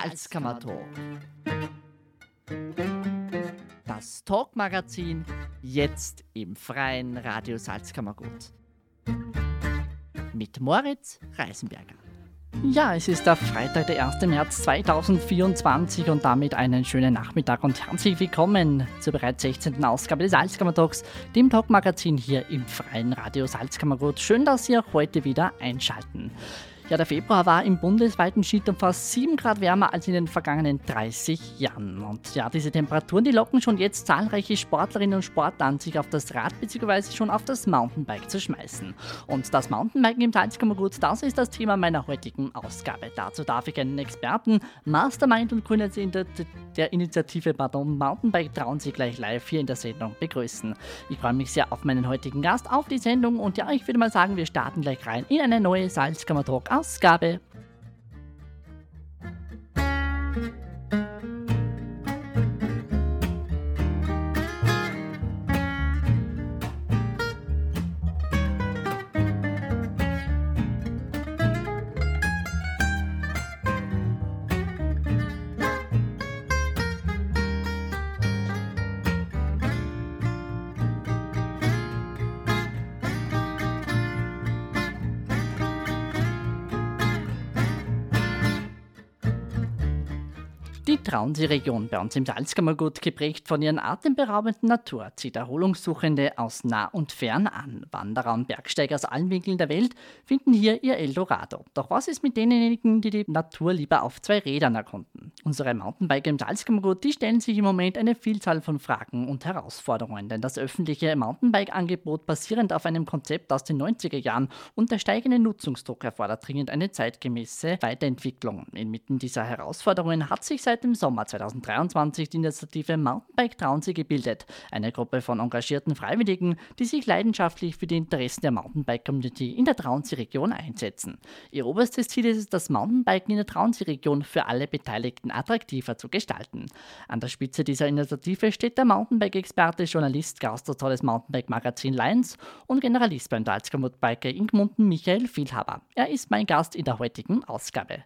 Salzkammer-Talk. Das Talk-Magazin jetzt im freien Radio Salzkammergut. Mit Moritz Reisenberger. Ja, es ist der Freitag, der 1. März 2024 und damit einen schönen Nachmittag und herzlich willkommen zur bereits 16. Ausgabe des Salzkammer-Talks, dem Talk-Magazin hier im freien Radio Salzkammergut. Schön, dass auch heute wieder einschalten. Ja, der Februar war im bundesweiten Schnitt um fast 7 Grad wärmer als in den vergangenen 30 Jahren. Und ja, diese Temperaturen, die locken schon jetzt zahlreiche Sportlerinnen und Sportler an, sich auf das Rad bzw. schon auf das Mountainbike zu schmeißen. Und das Mountainbiken im Salzkammergut, das ist das Thema meiner heutigen Ausgabe. Dazu darf ich einen Experten, Mastermind und Gründer der Initiative Pardon Mountainbike trauen Sie gleich live hier in der Sendung begrüßen. Ich freue mich sehr auf meinen heutigen Gast, auf die Sendung und ja, ich würde mal sagen, wir starten gleich rein in eine neue Salzkammer Talk Ausgabe. Traunsee-Region bei uns im Salzkammergut, geprägt von ihren atemberaubenden Natur, zieht Erholungssuchende aus nah und fern an. Wanderer und Bergsteiger aus allen Winkeln der Welt finden hier ihr Eldorado. Doch was ist mit denjenigen, die die Natur lieber auf zwei Rädern erkunden? Unsere Mountainbiker im Salzkammergut, die stellen sich im Moment eine Vielzahl von Fragen und Herausforderungen, denn das öffentliche Mountainbike-Angebot basierend auf einem Konzept aus den 90er Jahren und der steigende Nutzungsdruck erfordert dringend eine zeitgemäße Weiterentwicklung. Inmitten dieser Herausforderungen hat sich seit dem Sommer 2023 die Initiative Mountainbike Traunsee gebildet, eine Gruppe von engagierten Freiwilligen, die sich leidenschaftlich für die Interessen der Mountainbike-Community in der Traunsee-Region einsetzen. Ihr oberstes Ziel ist es, das Mountainbiken in der Traunsee-Region für alle Beteiligten attraktiver zu gestalten. An der Spitze dieser Initiative steht der Mountainbike-Experte, Journalist, Gastautor des Mountainbike-Magazin Lions und Generalist beim Salzkammerbiker Inkmunden Michael Vielhaber. Er ist mein Gast in der heutigen Ausgabe.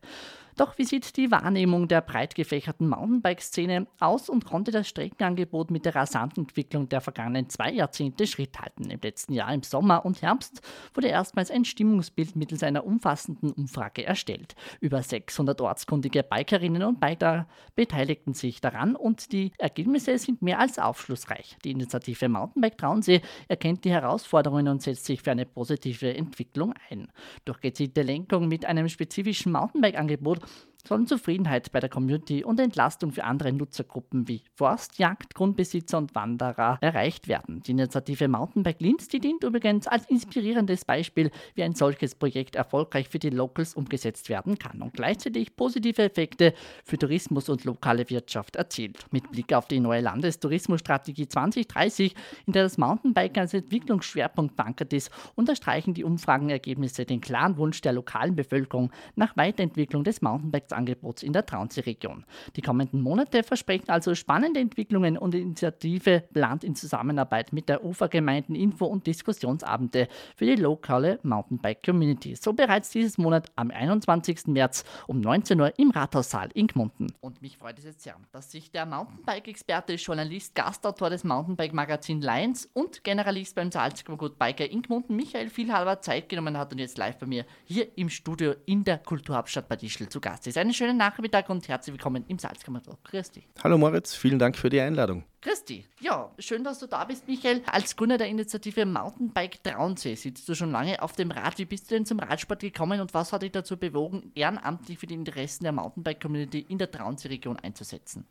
Doch wie sieht die Wahrnehmung der breit gefächerten Mountainbike-Szene aus und konnte das Streckenangebot mit der rasanten Entwicklung der vergangenen zwei Jahrzehnte Schritt halten? Im letzten Jahr im Sommer und Herbst wurde erstmals ein Stimmungsbild mittels einer umfassenden Umfrage erstellt. Über 600 ortskundige Bikerinnen und Biker beteiligten sich daran und die Ergebnisse sind mehr als aufschlussreich. Die Initiative Mountainbike Traunsee erkennt die Herausforderungen und setzt sich für eine positive Entwicklung ein. Durch gezielte Lenkung mit einem spezifischen Mountainbike-Angebot sollen Zufriedenheit bei der Community und Entlastung für andere Nutzergruppen wie Forst, Jagd, Grundbesitzer und Wanderer erreicht werden. Die Initiative Mountainbike Linz, die dient übrigens als inspirierendes Beispiel, wie ein solches Projekt erfolgreich für die Locals umgesetzt werden kann und gleichzeitig positive Effekte für Tourismus und lokale Wirtschaft erzielt. Mit Blick auf die neue Landestourismusstrategie 2030, in der das Mountainbike als Entwicklungsschwerpunkt verankert ist, unterstreichen die Umfragenergebnisse den klaren Wunsch der lokalen Bevölkerung nach Weiterentwicklung des Mountainbikes Angebots in der Traunsee-Region. Die kommenden Monate versprechen also spannende Entwicklungen und Initiative plant in Zusammenarbeit mit der Ufergemeinden Info- und Diskussionsabende für die lokale Mountainbike-Community. So bereits dieses Monat am 21. März um 19 Uhr im Rathaussaal in Gmunden. Und mich freut es jetzt sehr, dass sich der Mountainbike-Experte, Journalist, Gastautor des Mountainbike-Magazin Lions und Generalist beim Salzburg Biker in Gmunden, Michael Vielhalber, Zeit genommen hat und jetzt live bei mir hier im Studio in der Kulturhauptstadt Bad Ischl zu Gast ist. Einen schönen Nachmittag und herzlich willkommen im Salzkammertalk. Christi. Hallo Moritz, vielen Dank für die Einladung. Christi, ja, schön, dass du da bist, Michael. Als Gründer der Initiative Mountainbike Traunsee sitzt du schon lange auf dem Rad. Wie bist du denn zum Radsport gekommen und was hat dich dazu bewogen, ehrenamtlich für die Interessen der Mountainbike-Community in der Traunsee-Region einzusetzen?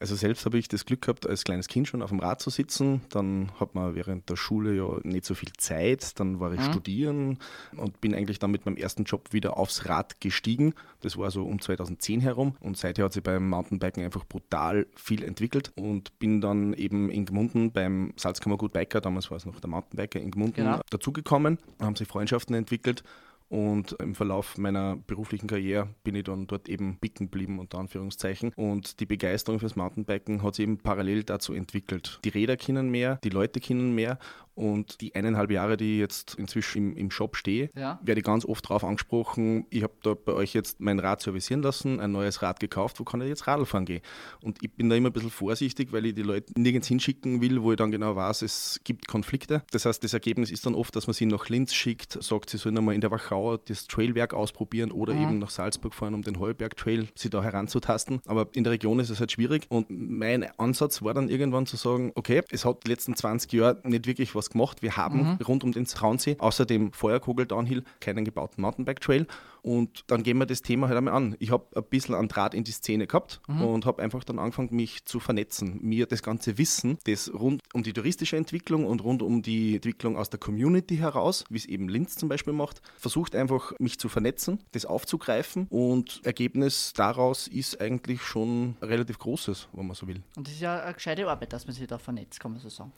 Also selbst habe ich das Glück gehabt, als kleines Kind schon auf dem Rad zu sitzen. Dann hat man während der Schule ja nicht so viel Zeit. Dann war ich mhm. studieren und bin eigentlich dann mit meinem ersten Job wieder aufs Rad gestiegen. Das war so um 2010 herum. Und seither hat sich beim Mountainbiken einfach brutal viel entwickelt. Und bin dann eben in Gmunden beim Salzkammergut Biker, damals war es noch der Mountainbiker in Gmunden, genau. dazugekommen. Haben sich Freundschaften entwickelt Und im Verlauf meiner beruflichen Karriere bin ich dann dort eben bicken geblieben, unter Anführungszeichen. Und die Begeisterung fürs Mountainbiken hat sich eben parallel dazu entwickelt. Die Räder kennen mehr, die Leute kennen mehr und die eineinhalb Jahre, die ich jetzt inzwischen im, im Shop stehe, ja. werde ich ganz oft darauf angesprochen, ich habe da bei euch jetzt mein Rad servicieren lassen, ein neues Rad gekauft, wo kann ich jetzt Radl fahren gehen? Und ich bin da immer ein bisschen vorsichtig, weil ich die Leute nirgends hinschicken will, wo ich dann genau weiß, es gibt Konflikte. Das heißt, das Ergebnis ist dann oft, dass man sie nach Linz schickt, sagt, sie sollen einmal in der Wachau das Trailwerk ausprobieren oder mhm. eben nach Salzburg fahren, um den Heuberg Trail sie da heranzutasten. Aber in der Region ist es halt schwierig und mein Ansatz war dann irgendwann zu sagen, okay, es hat die letzten 20 Jahre nicht wirklich was gemacht. Wir haben mhm. rund um den Traunsee außer dem Feuerkogel Downhill keinen gebauten Mountainbike Trail. Und dann gehen wir das Thema halt einmal an. Ich habe ein bisschen an Draht in die Szene gehabt mhm. und habe einfach dann angefangen, mich zu vernetzen. Mir das ganze Wissen, das rund um die touristische Entwicklung und rund um die Entwicklung aus der Community heraus, wie es eben Linz zum Beispiel macht, versucht einfach, mich zu vernetzen, das aufzugreifen und Ergebnis daraus ist eigentlich schon relativ großes, wenn man so will. Und das ist ja eine gescheite Arbeit, dass man sich da vernetzt, kann man so sagen.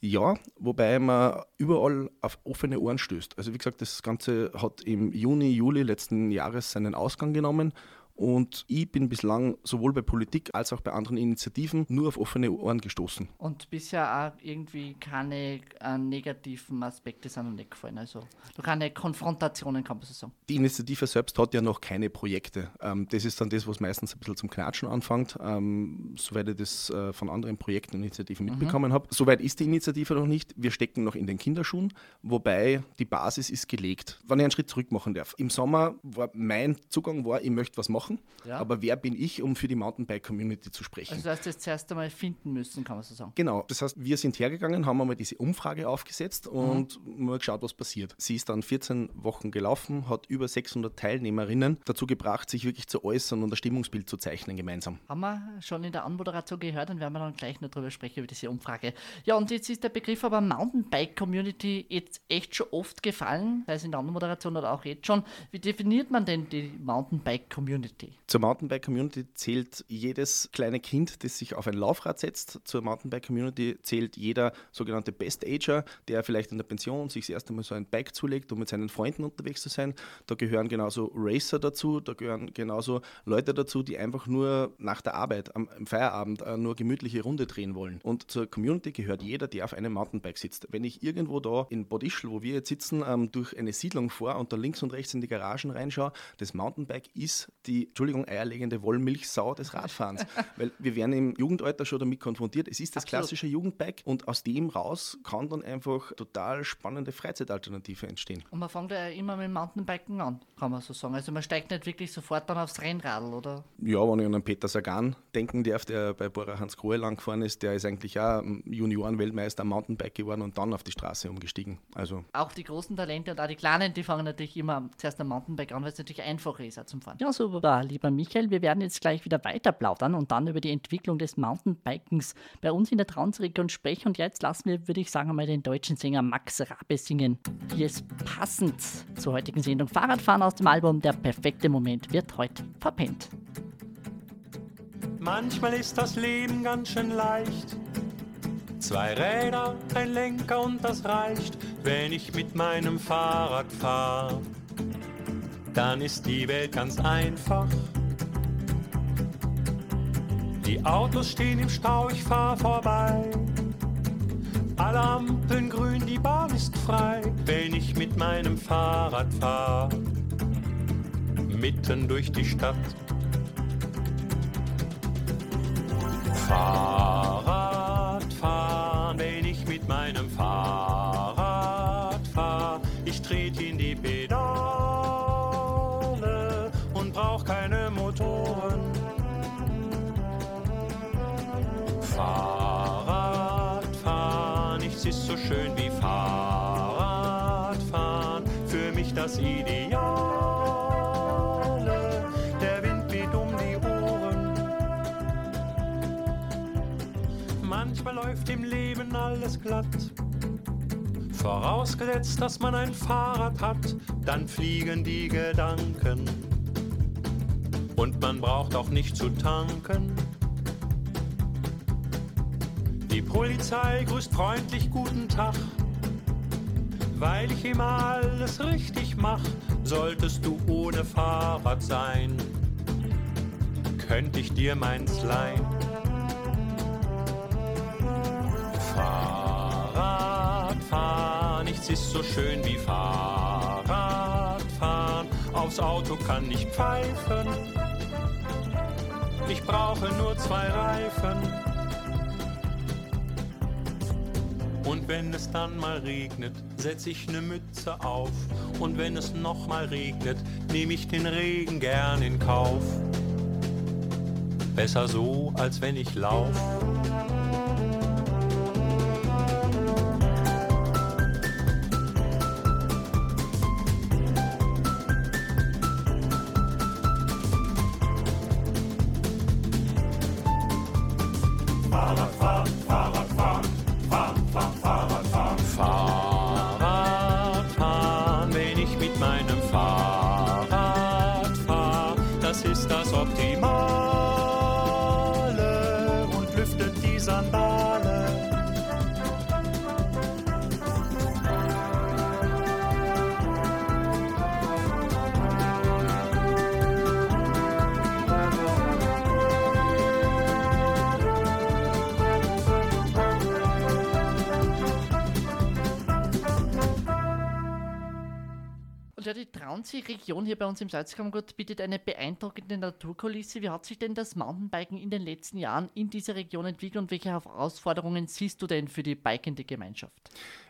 Ja, wobei man überall auf offene Ohren stößt. Also wie gesagt, das Ganze hat im Juni, Juli letzten Jahres seinen Ausgang genommen und ich bin bislang sowohl bei Politik als auch bei anderen Initiativen nur auf offene Ohren gestoßen. Und bisher auch irgendwie keine äh, negativen Aspekte sind noch nicht gefallen. Also keine Konfrontationen, kann man so sagen. Die Initiative selbst hat ja noch keine Projekte. Ähm, das ist dann das, was meistens ein bisschen zum Knatschen anfängt, ähm, soweit ich das äh, von anderen Projekten und Initiativen mhm. mitbekommen habe. Soweit ist die Initiative noch nicht. Wir stecken noch in den Kinderschuhen, wobei die Basis ist gelegt. Wenn ich einen Schritt zurück machen darf. Im Sommer war mein Zugang war, ich möchte was machen machen. Ja. Aber wer bin ich, um für die Mountainbike-Community zu sprechen? Also, du hast das zuerst einmal finden müssen, kann man so sagen. Genau. Das heißt, wir sind hergegangen, haben einmal diese Umfrage aufgesetzt und mhm. mal geschaut, was passiert. Sie ist dann 14 Wochen gelaufen, hat über 600 Teilnehmerinnen dazu gebracht, sich wirklich zu äußern und ein Stimmungsbild zu zeichnen gemeinsam. Haben wir schon in der Anmoderation gehört und werden wir dann gleich noch darüber sprechen, über diese Umfrage. Ja, und jetzt ist der Begriff aber Mountainbike-Community jetzt echt schon oft gefallen, sei es in der Anmoderation oder auch jetzt schon. Wie definiert man denn die Mountainbike-Community? Community. Zur Mountainbike-Community zählt jedes kleine Kind, das sich auf ein Laufrad setzt. Zur Mountainbike-Community zählt jeder sogenannte Best-Ager, der vielleicht in der Pension sich das erste Mal so ein Bike zulegt, um mit seinen Freunden unterwegs zu sein. Da gehören genauso Racer dazu, da gehören genauso Leute dazu, die einfach nur nach der Arbeit, am, Feierabend, äh, nur gemütliche Runde drehen wollen. Und zur Community gehört jeder, der auf einem Mountainbike sitzt. Wenn ich irgendwo da in Bodischl, wo wir jetzt sitzen, ähm, durch eine Siedlung vor und da links und rechts in die Garagen reinschaue, das Mountainbike ist die Entschuldigung, eierlegende Wollmilchsau des Radfahrens. Weil wir werden im Jugendalter schon damit konfrontiert. Es ist das Absolut. klassische Jugendbike und aus dem raus kann dann einfach total spannende Freizeitalternative entstehen. Und man fängt ja immer mit dem Mountainbiken an, kann man so sagen. Also man steigt nicht wirklich sofort dann aufs Rennradl, oder? Ja, wenn ich an einen Peter Sagan denken darf, der bei Bora Hans Grohe lang gefahren ist, der ist eigentlich auch Junioren-Weltmeister am Mountainbike geworden und dann auf die Straße umgestiegen. Also auch die großen Talente und auch die Kleinen, die fangen natürlich immer zuerst am Mountainbike an, weil es natürlich einfacher ist auch zum Fahren. Ja, super lieber Michael. Wir werden jetzt gleich wieder weiter plaudern und dann über die Entwicklung des Mountainbikens bei uns in der Traunsregion sprechen. Und jetzt lassen wir, würde ich sagen, einmal den deutschen Sänger Max Rabe singen, wie es passend zur heutigen Sendung Fahrradfahren aus dem Album Der perfekte Moment wird heute verpennt. Manchmal ist das Leben ganz schön leicht. Zwei Räder, ein Lenker und das reicht, wenn ich mit meinem Fahrrad fahre dann ist die Welt ganz einfach. Die Autos stehen im Stau, ich fahr vorbei. Alle Ampeln grün, die Bahn ist frei, wenn ich mit meinem Fahrrad fahr. Mitten durch die Stadt. Fahrrad Das Ideale. Der Wind weht um die Ohren. Manchmal läuft im Leben alles glatt. Vorausgesetzt, dass man ein Fahrrad hat, dann fliegen die Gedanken und man braucht auch nicht zu tanken. Die Polizei grüßt freundlich guten Tag, weil ich immer alles richtig mach. solltest du ohne Fahrrad sein, könnte ich dir meins leihen. Fahrradfahren, nichts ist so schön wie Fahrradfahren. Aufs Auto kann ich pfeifen, ich brauche nur zwei Reifen. Und wenn es dann mal regnet, setz ich ne Mütze auf. Und wenn es noch mal regnet, nehme ich den Regen gern in Kauf. Besser so, als wenn ich lauf. Ja, die Traunsee-Region hier bei uns im Salzkammergut bietet eine beeindruckende Naturkulisse. Wie hat sich denn das Mountainbiken in den letzten Jahren in dieser Region entwickelt und welche Herausforderungen siehst du denn für die bikende Gemeinschaft?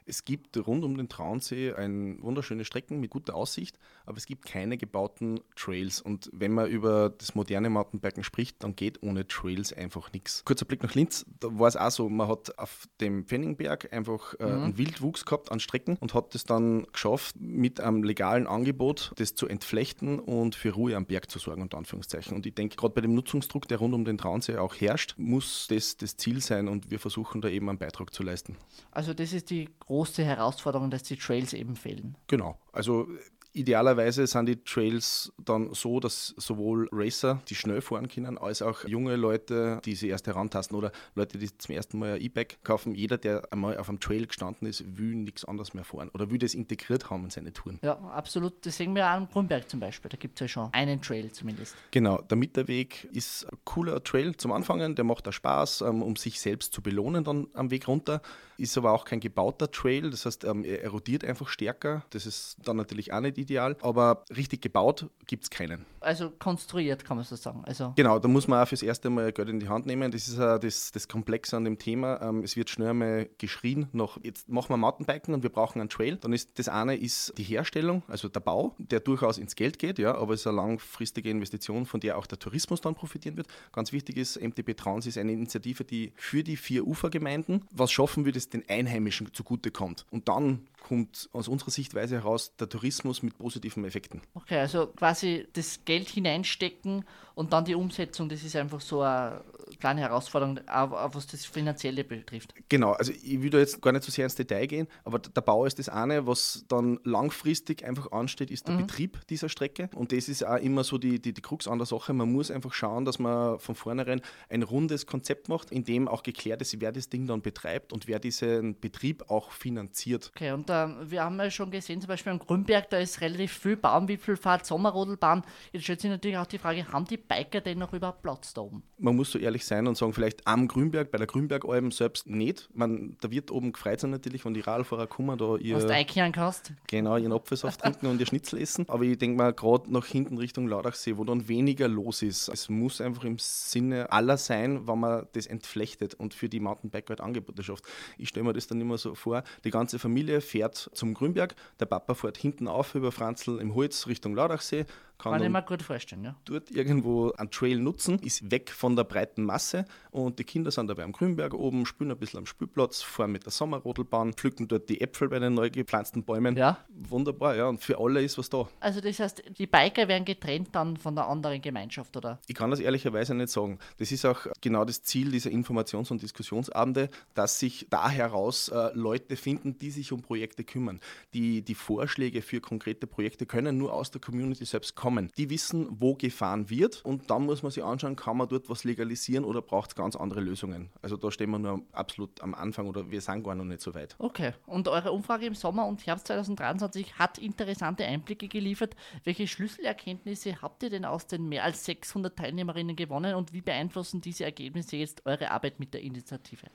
Es gibt rund um den Traunsee ein wunderschöne Strecken mit guter Aussicht, aber es gibt keine gebauten Trails. Und wenn man über das moderne Mountainbiken spricht, dann geht ohne Trails einfach nichts. Kurzer Blick nach Linz, da war es auch so, man hat auf dem Pfenningberg einfach äh, einen Wildwuchs gehabt an Strecken und hat es dann geschafft, mit einem legalen Angebot das zu entflechten und für Ruhe am Berg zu sorgen, unter Anführungszeichen. Und ich denke, gerade bei dem Nutzungsdruck, der rund um den Traunsee auch herrscht, muss das das Ziel sein und wir versuchen da eben einen Beitrag zu leisten. Also das ist die große Herausforderung, dass die Trails eben fehlen. Genau. Also idealerweise sind die Trails dann so, dass sowohl Racer, die schnell fahren können, als auch junge Leute, die sich erst herantasten oder Leute, die zum ersten Mal ein E-Bike kaufen. Jeder, der einmal auf einem Trail gestanden ist, will nichts anderes mehr fahren oder will das integriert haben in seine Touren. Ja, absolut. Das sehen wir auch am Grünberg zum Beispiel. Da gibt es ja schon einen Trail zumindest. Genau, der Mitterweg ist ein cooler Trail zum Anfangen, der macht auch Spaß, ähm, um sich selbst zu belohnen dann am Weg runter. Ist aber auch kein gebauter Trail, das heißt, ähm, er erodiert einfach stärker. Das ist dann natürlich auch nicht ideal, aber richtig gebaut gibt es keinen. Also konstruiert, kann man so sagen. Also Genau, da muss man auch fürs erste Mal Geld in die Hand nehmen. Das ist auch das, das Komplexe an dem Thema. Ähm, es wird schnell einmal geschrien nach, jetzt machen wir Mountainbiken und wir brauchen einen Trail. Dann ist das eine ist die Herstellung, also der Bau, der durchaus ins Geld geht, ja, aber es ist eine langfristige Investition, von der auch der Tourismus dann profitieren wird. Ganz wichtig ist, MTB Trans ist eine Initiative, die für die vier Ufergemeinden was schaffen will, das den Einheimischen zugutekommt. Und dann kommt aus unserer Sichtweise heraus der Tourismus mit positiven Effekten. Okay, also quasi das Geld hineinstecken und dann die Umsetzung, das ist einfach so eine kleine Herausforderung, auch was das Finanzielle betrifft. Genau, also ich will da jetzt gar nicht so sehr ins Detail gehen, aber der Bau ist das eine, was dann langfristig einfach ansteht, ist der Betrieb dieser Strecke. Und das ist auch immer so die, die, die Krux an der Sache. Man muss einfach schauen, dass man von vornherein ein rundes Konzept macht, in dem auch geklärt ist, wer das Ding dann betreibt und wer diesen Betrieb auch finanziert. Okay, und ähm, wir haben ja schon gesehen, zum Beispiel am Grünberg, da ist relativ viel Baumwipfelfahrt, Sommerrodelbahn. Jetzt stellt sich natürlich auch die Frage, haben die Biker denn noch überhaupt Platz da oben? Man muss so ehrlich sein und sagen, vielleicht am Grünberg, bei der Grünbergalm selbst nicht. Man, da wird oben gefreut sein natürlich, wenn die Radfahrer kommen, da ihr, Was du einkehren kannst? genau, ihren Apfelsaft trinken und ihr Schnitzel essen. Aber ich denke mal, gerade nach hinten Richtung Laudachsee, wo dann weniger los ist, es muss einfach im Sinne aller sein, wenn man das entflechtet und für die Mountainbiker halt Angebote schafft. Ich stelle mir das dann immer so vor, die ganze Familie fährt zum Grünberg, der Papa fährt hinten auf über Franzl im Holz Richtung Laudachsee, kann Kann ich mir gut vorstellen, ja. dort irgendwo einen Trail nutzen, ist weg von der breiten Masse und die Kinder sind dabei am Grünberg oben, spielen ein bisschen am Spielplatz, fahren mit der Sommerrodelbahn, pflücken dort die Äpfel bei den neu gepflanzten Bäumen. Ja. Wunderbar, ja, und für alle ist was da. Also das heißt, die Biker werden getrennt dann von der anderen Gemeinschaft, oder? Ich kann das ehrlicherweise nicht sagen. Das ist auch genau das Ziel dieser Informations- und Diskussionsabende, dass sich da heraus äh, Leute finden, die sich um Projekte kümmern. Die, die Vorschläge für konkrete Projekte können nur aus der Community selbst kommen. Kommen. Die wissen, wo gefahren wird und dann muss man sich anschauen, kann man dort was legalisieren oder braucht es ganz andere Lösungen. Also da stehen wir nur absolut am Anfang oder wir sind gar noch nicht so weit. Okay, und eure Umfrage im Sommer und Herbst 2023 hat interessante Einblicke geliefert. Welche Schlüsselerkenntnisse habt ihr denn aus den mehr als 600 Teilnehmerinnen gewonnen und wie beeinflussen diese Ergebnisse jetzt eure Arbeit mit der Initiative?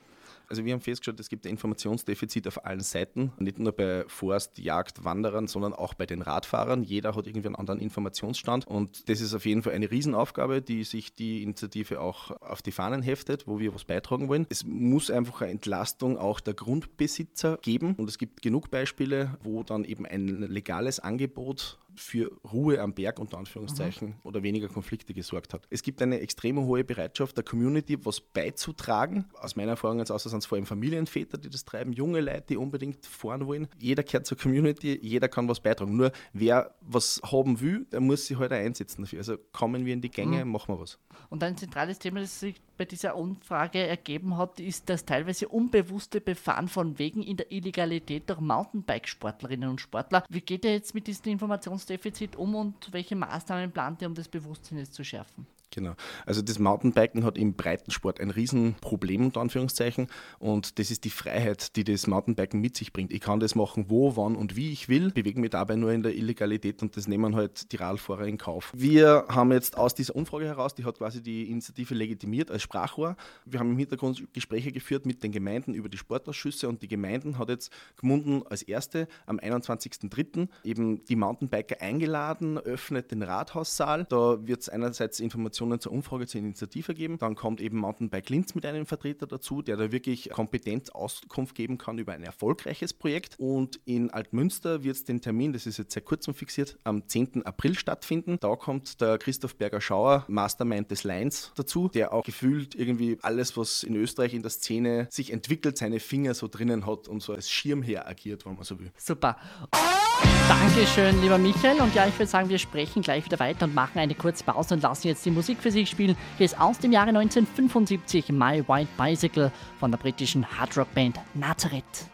Also wir haben festgestellt, es gibt ein Informationsdefizit auf allen Seiten, nicht nur bei Forst, Jagd, Wanderern, sondern auch bei den Radfahrern. Jeder hat irgendwie einen anderen Informationsstand und das ist auf jeden Fall eine Riesenaufgabe, die sich die Initiative auch auf die Fahnen heftet, wo wir was beitragen wollen. Es muss einfach eine Entlastung auch der Grundbesitzer geben und es gibt genug Beispiele, wo dann eben ein legales Angebot für Ruhe am Berg unter Anführungszeichen mhm. oder weniger Konflikte gesorgt hat. Es gibt eine extrem hohe Bereitschaft der Community, was beizutragen. Aus meiner Erfahrung jetzt aus, sind es vor allem Familienväter, die das treiben, junge Leute, die unbedingt fahren wollen. Jeder gehört zur Community, jeder kann was beitragen. Nur wer was haben will, der muss sich halt einsetzen dafür. Also kommen wir in die Gänge, mhm. machen wir was. Und ein zentrales Thema, das sich bei dieser Umfrage ergeben hat, ist das teilweise unbewusste Befahren von Wegen in der Illegalität durch Mountainbike-Sportlerinnen und Sportler. Wie geht ihr jetzt mit diesem Informationsdefizit um und welche Maßnahmen plant ihr, um das Bewusstsein zu schärfen? Genau. Also das Mountainbiken hat im Breitensport ein Riesenproblem unter Anführungszeichen und das ist die Freiheit, die das Mountainbiken mit sich bringt. Ich kann das machen, wo, wann und wie ich will, bewege mich dabei nur in der Illegalität und das nehmen halt die Radfahrer in Kauf. Wir haben jetzt aus dieser Umfrage heraus, die hat quasi die Initiative legitimiert als Sprachrohr. Wir haben im Hintergrund Gespräche geführt mit den Gemeinden über die Sportausschüsse und die Gemeinden hat jetzt gemunden als erste am 21.03. eben die Mountainbiker eingeladen, öffnet den Rathaussaal. Da wird es einerseits Informationen Informationen zur Umfrage zur Initiative geben. Dann kommt eben Mountainbike Linz mit einem Vertreter dazu, der da wirklich kompetent Auskunft geben kann über ein erfolgreiches Projekt. Und in Altmünster wird es den Termin, das ist jetzt seit kurzem fixiert, am 10. April stattfinden. Da kommt der Christoph Berger-Schauer, Mastermind des Lines, dazu, der auch gefühlt irgendwie alles, was in Österreich in der Szene sich entwickelt, seine Finger so drinnen hat und so als Schirmherr agiert, wenn man so will. Super. Dankeschön, lieber Michael. Und ja, ich würde sagen, wir sprechen gleich wieder weiter und machen eine kurze Pause und lassen jetzt die Musik für sich spielen. Hier ist aus dem Jahre 1975 My White Bicycle von der britischen Hardrock-Band Nazareth.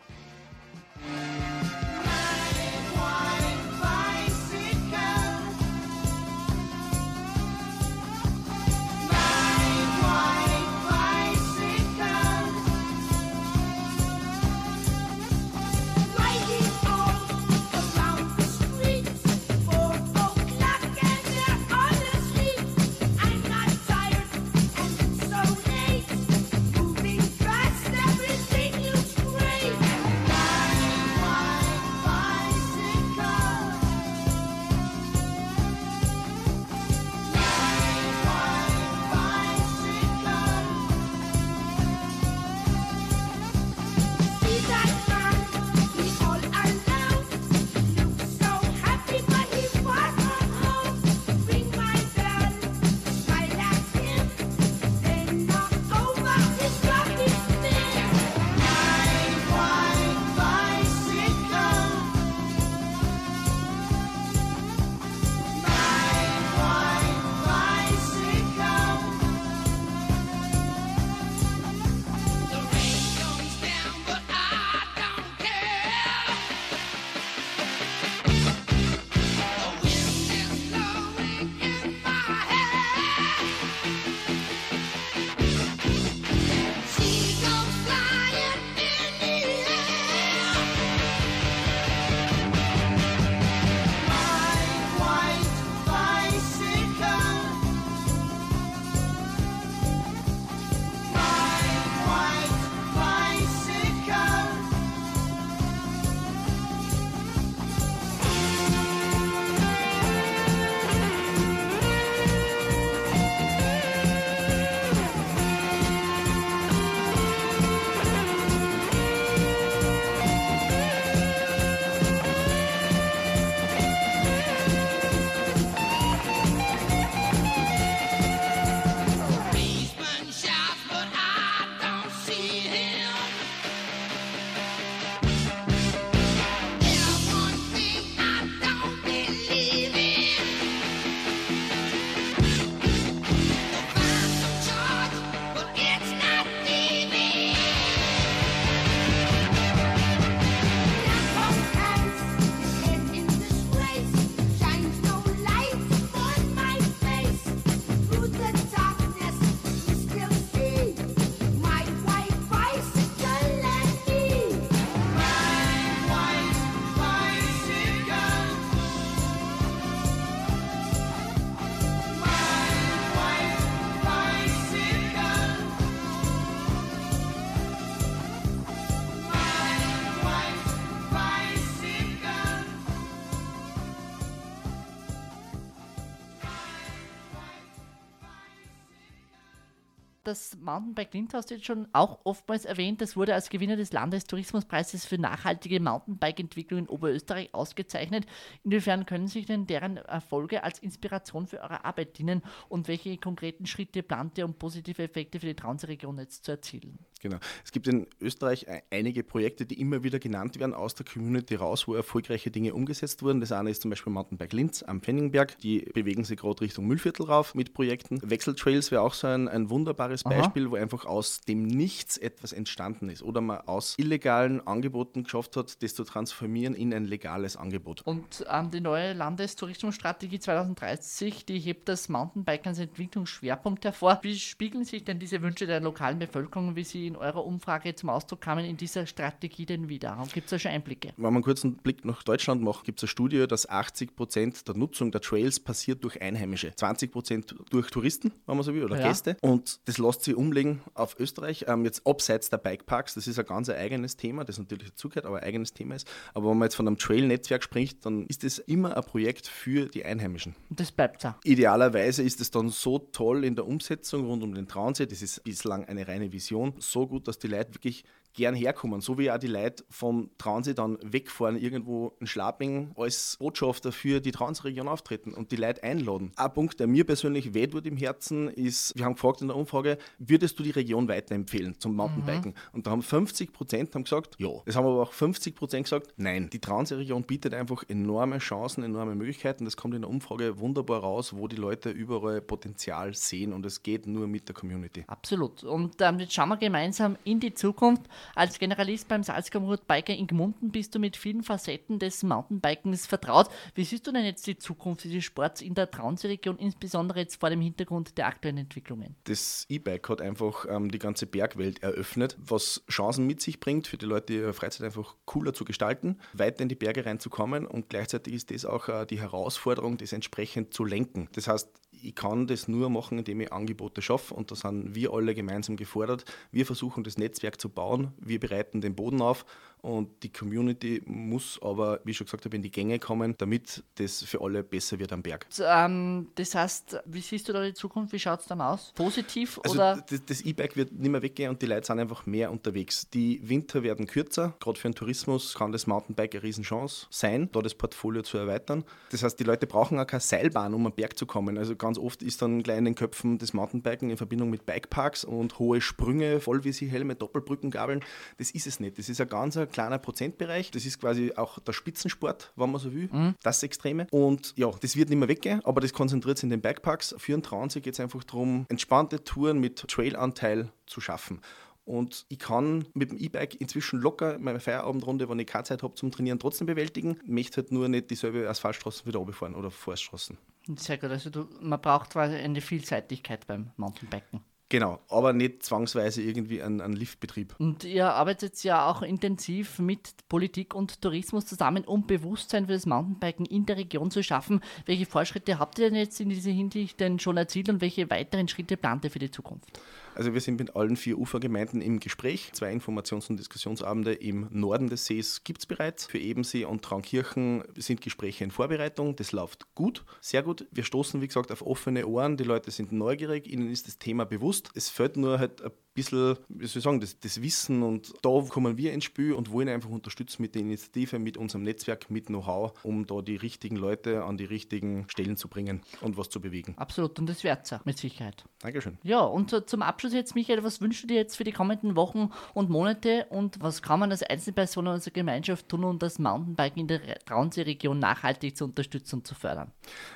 Mountainbike Linz hast du jetzt schon auch oftmals erwähnt. Das wurde als Gewinner des Landestourismuspreises für nachhaltige Mountainbike-Entwicklung in Oberösterreich ausgezeichnet. Inwiefern können sich denn deren Erfolge als Inspiration für eure Arbeit dienen und welche konkreten Schritte plant ihr, um positive Effekte für die Traunsee-Region jetzt zu erzielen? Genau. Es gibt in Österreich einige Projekte, die immer wieder genannt werden aus der Community raus, wo erfolgreiche Dinge umgesetzt wurden. Das eine ist zum Beispiel Mountainbike Linz am Pfenningberg. Die bewegen sich gerade Richtung Müllviertel rauf mit Projekten. Wechseltrails wäre auch so ein, ein wunderbares Beispiel, Aha. wo einfach aus dem Nichts etwas entstanden ist oder man aus illegalen Angeboten geschafft hat, das zu transformieren in ein legales Angebot. Und ähm, die neue Landestourismusstrategie 2030, die hebt das Mountainbike als Entwicklungsschwerpunkt hervor. Wie spiegeln sich denn diese Wünsche der lokalen Bevölkerung, wie sie in eurer Umfrage zum Ausdruck kamen, in dieser Strategie denn wieder? Gibt es da schon Einblicke? Wenn man einen kurzen Blick nach Deutschland macht, gibt es eine Studie, dass 80 Prozent der Nutzung der Trails passiert durch Einheimische, 20 Prozent durch Touristen, wenn man so will, oder ja. Gäste. Und das lässt sich umlegen auf Österreich. Ähm, jetzt abseits der Bikeparks, das ist ein ganz eigenes Thema, das natürlich dazugehört, aber ein eigenes Thema ist. Aber wenn man jetzt von einem Trail-Netzwerk spricht, dann ist das immer ein Projekt für die Einheimischen. Das bleibt so. Idealerweise ist es dann so toll in der Umsetzung rund um den Traunsee, das ist bislang eine reine Vision, so gut, dass die Leute wirklich gern herkommen. So wie auch die Leute vom Traunsee dann wegfahren, irgendwo in Schlaping als Botschafter für die Traunsee-Region auftreten und die Leute einladen. Ein Punkt, der mir persönlich weh tut im Herzen, ist, wir haben gefragt in der Umfrage, würdest du die Region weiterempfehlen zum Mountainbiken? Mhm. Und da haben 50 Prozent gesagt, ja. Es haben aber auch 50 Prozent gesagt, nein. Die Traunsee-Region bietet einfach enorme Chancen, enorme Möglichkeiten. Das kommt in der Umfrage wunderbar raus, wo die Leute überall Potenzial sehen und es geht nur mit der Community. Absolut. Und ähm, jetzt schauen wir gemeinsam in die Zukunft. Als Generalist beim Salzkammerhut Biker in Gmunden bist du mit vielen Facetten des Mountainbikens vertraut. Wie siehst du denn jetzt die Zukunft dieses Sports in der Traunsee-Region, insbesondere jetzt vor dem Hintergrund der aktuellen Entwicklungen? Das E-Bike hat einfach ähm, die ganze Bergwelt eröffnet, was Chancen mit sich bringt, für die Leute ihre Freizeit einfach cooler zu gestalten, weiter in die Berge reinzukommen und gleichzeitig ist das auch äh, die Herausforderung, das entsprechend zu lenken. Das heißt, ich kann das nur machen, indem ich Angebote schaffe und da sind wir alle gemeinsam gefordert. Wir versuchen das Netzwerk zu bauen, wir bereiten den Boden auf und die Community muss aber, wie ich schon gesagt habe, in die Gänge kommen, damit das für alle besser wird am Berg. Ähm, das heißt, wie siehst du da die Zukunft? Wie schaut es dann aus? Positiv also oder? Das E-Bike wird nicht mehr weggehen und die Leute sind einfach mehr unterwegs. Die Winter werden kürzer. Gerade für den Tourismus kann das Mountainbike eine Riesenchance sein, da das Portfolio zu erweitern. Das heißt, die Leute brauchen auch keine Seilbahn, um am Berg zu kommen. Also ganz oft ist dann gleich in den Köpfen das Mountainbiken in Verbindung mit Bikeparks und hohe Sprünge, Vollvisihelme, Doppelbrückengabeln. Das ist es nicht. Das ist ein ganz kleiner Prozentbereich. Das ist quasi auch der Spitzensport, wenn man so will, mhm. das Extreme. Und ja, das wird nicht mehr weggehen, aber das konzentriert sich in den Bikeparks. Für einen Traunsee geht es einfach darum, entspannte Touren mit Trailanteil zu schaffen. Und ich kann mit dem E-Bike inzwischen locker meine Feierabendrunde, wenn ich keine Zeit habe zum Trainieren, trotzdem bewältigen. Ich möchte halt nur nicht dieselbe Asphaltstraßen wieder runterfahren oder Forststraßen. Sehr gut. Also du, man braucht quasi eine Vielseitigkeit beim Mountainbiken. Genau, aber nicht zwangsweise irgendwie ein, ein Liftbetrieb. Und ihr arbeitet ja auch intensiv mit Politik und Tourismus zusammen, um Bewusstsein für das Mountainbiken in der Region zu schaffen. Welche Fortschritte habt ihr denn jetzt in dieser Hinsicht denn schon erzielt und welche weiteren Schritte plant ihr für die Zukunft? Also wir sind mit allen vier Ufergemeinden im Gespräch. Zwei Informations- und Diskussionsabende im Norden des Sees gibt es bereits. Für Ebensee und Traunkirchen sind Gespräche in Vorbereitung. Das läuft gut, sehr gut. Wir stoßen, wie gesagt, auf offene Ohren. Die Leute sind neugierig, ihnen ist das Thema bewusst. Es fällt nur halt ein bisschen, wie soll ich sagen, das, das, Wissen und da kommen wir ins Spiel und wollen einfach unterstützen mit der Initiative, mit unserem Netzwerk, mit Know-how, um da die richtigen Leute an die richtigen Stellen zu bringen und was zu bewegen. Absolut und das wird es mit Sicherheit. Dankeschön. Ja, und zum Abschluss jetzt, Michael, was wünschst du dir jetzt für die kommenden Wochen und Monate und was kann man als Einzelperson unserer Gemeinschaft tun, um das Mountainbiken in der Traunsee-Region nachhaltig zu unterstützen und zu fördern?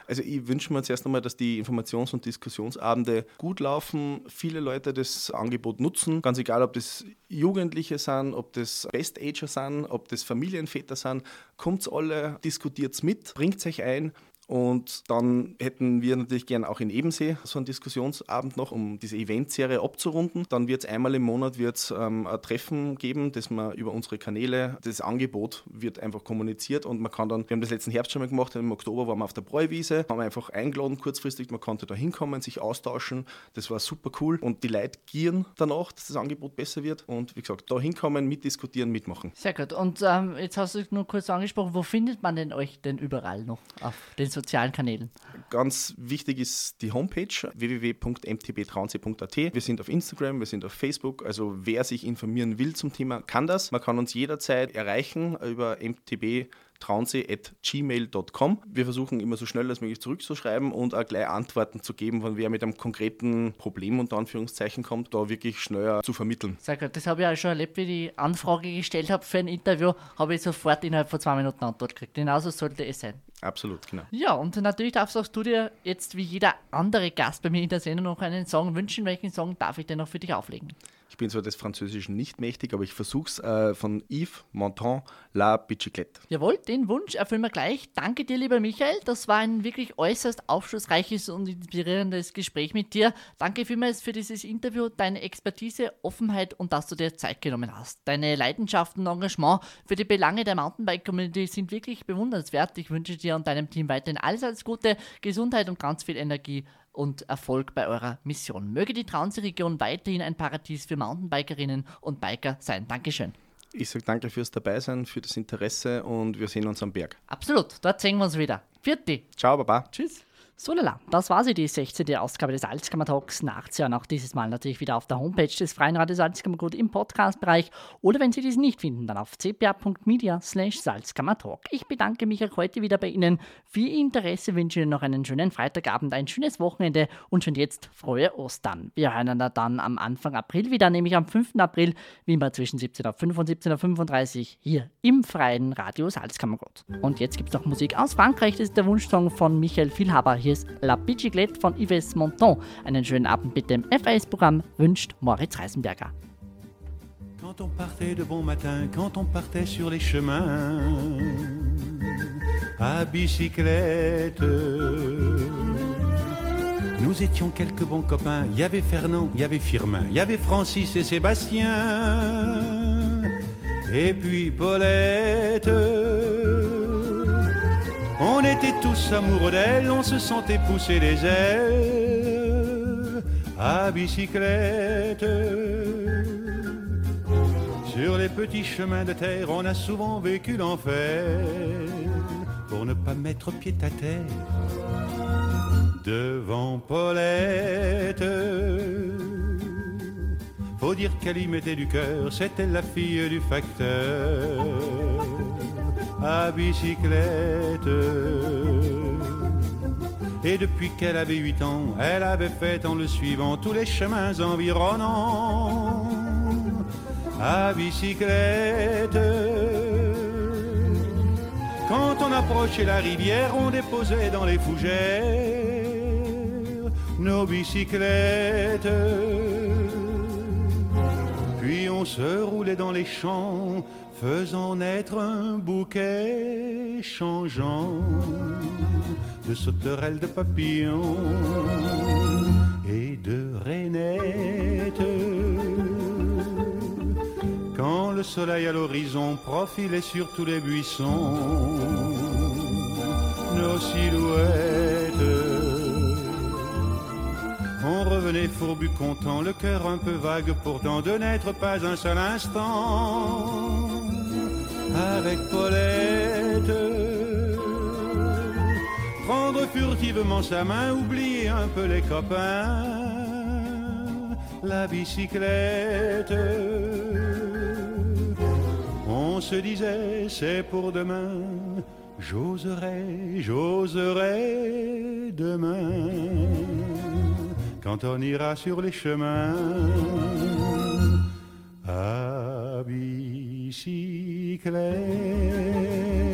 Also ich wünsche mir zuerst einmal, dass die Informations- und Diskussionsabende gut laufen, viele Leute das Angebot Angebot nutzen. Ganz egal, ob das Jugendliche sind, ob das Best-Ager sind, ob das Familienväter sind. Kommt alle, diskutiert es mit, bringt euch ein. Und dann hätten wir natürlich gern auch in Ebensee so einen Diskussionsabend noch, um diese Eventserie abzurunden. Dann wird es einmal im Monat wird's, ähm, ein Treffen geben, das man über unsere Kanäle, das Angebot wird einfach kommuniziert und man kann dann, wir haben das letzten Herbst schon mal gemacht, im Oktober waren wir auf der Bräuwiese, haben wir einfach eingeladen kurzfristig, man konnte da hinkommen, sich austauschen, das war super cool und die Leute gieren danach, dass das Angebot besser wird und wie gesagt, da hinkommen, mitdiskutieren, mitmachen. Sehr gut und ähm, jetzt hast du nur kurz angesprochen, wo findet man denn euch denn überall noch auf den sozialen Kanälen? Ganz wichtig ist die Homepage www.mtbtraunsee.at. Wir sind auf Instagram, wir sind auf Facebook. Also wer sich informieren will zum Thema, kann das. Man kann uns jederzeit erreichen über mtb traunsee.gmail.com. Wir versuchen immer so schnell als möglich zurückzuschreiben und auch gleich Antworten zu geben, wenn wer mit einem konkreten Problem unter Anführungszeichen kommt, da wirklich schneller zu vermitteln. Sehr gut. Das habe ich auch schon erlebt, wie ich die Anfrage gestellt habe für ein Interview, habe ich sofort innerhalb von zwei Minuten Antwort gekriegt. Genauso sollte es sein. Absolut, genau. Ja, und natürlich darfst auch du dir jetzt wie jeder andere Gast bei mir in der Sendung noch einen Song wünschen. Welchen Song darf ich denn noch für dich auflegen? Ich bin zwar des Französischen nicht mächtig, aber ich versuche es äh, von Yves Montand, La Bicyclette. Jawohl, den Wunsch erfüllen wir gleich. Danke dir, lieber Michael. Das war ein wirklich äußerst aufschlussreiches und inspirierendes Gespräch mit dir. Danke vielmals für dieses Interview, deine Expertise, Offenheit und dass du dir Zeit genommen hast. Deine Leidenschaften und Engagement für die Belange der Mountainbike-Community sind wirklich bewundernswert. Ich wünsche dir und deinem Team weiterhin alles, alles Gute, Gesundheit und ganz viel Energie und Erfolg bei eurer Mission. Möge die Traunsee-Region weiterhin ein Paradies für Mountainbikerinnen und Biker sein. Dankeschön. Ich sage danke fürs Dabeisein, für das Interesse und wir sehen uns am Berg. Absolut, dort sehen wir uns wieder. Vierte. Ciao, Baba. Tschüss. So lala, das war sie, die 16. Ausgabe des Alzkammer Talks. Nachzuhören auch dieses Mal natürlich wieder auf der Homepage des Freien Radios Salzkammergut im Podcast-Bereich oder wenn Sie diesen nicht finden, dann auf cpa.media slash Salzkammertalk. Ich bedanke mich auch heute wieder bei Ihnen Ihr Interesse, wünsche Ihnen noch einen schönen Freitagabend, ein schönes Wochenende und schon jetzt frohe Ostern. Wir hören dann am Anfang April wieder, nämlich am 5. April, wie immer zwischen 17.05 und 17.35 hier im Freien Radio Salzkammergut. Und jetzt gibt es noch Musik aus Frankreich, das ist der Wunschsong von Michael Vielhaber hier La Bicyclette von Yves Montand. Einen schönen Abend mit dem FAS-Programm wünscht Moritz Reisenberger. Quand on partait de bon matin, quand on partait sur les chemins à bicyclette, nous étions quelques bons copains. Il y avait Fernand, il y avait Firmin, il y avait Francis et Sébastien, et puis Paulette. On était tous amoureux d'elle, on se sentait pousser les ailes à bicyclette. Sur les petits chemins de terre, on a souvent vécu l'enfer pour ne pas mettre pied à terre devant Paulette. Faut dire qu'elle y mettait du cœur, c'était la fille du facteur à bicyclette. Et depuis qu'elle avait huit ans, elle avait fait en le suivant tous les chemins environnants à bicyclette. Quand on approchait la rivière, on déposait dans les fougères nos bicyclettes. Puis on se roulait dans les champs faisant naître un bouquet changeant de sauterelles, de papillons et de rainettes. Quand le soleil à l'horizon profilait sur tous les buissons, nos silhouettes. On revenait fourbu content, le cœur un peu vague pourtant de n'être pas un seul instant avec Paulette. Prendre furtivement sa main, oublier un peu les copains, la bicyclette. On se disait, c'est pour demain, j'oserai, j'oserai demain, quand on ira sur les chemins. À bicyclette. éclair.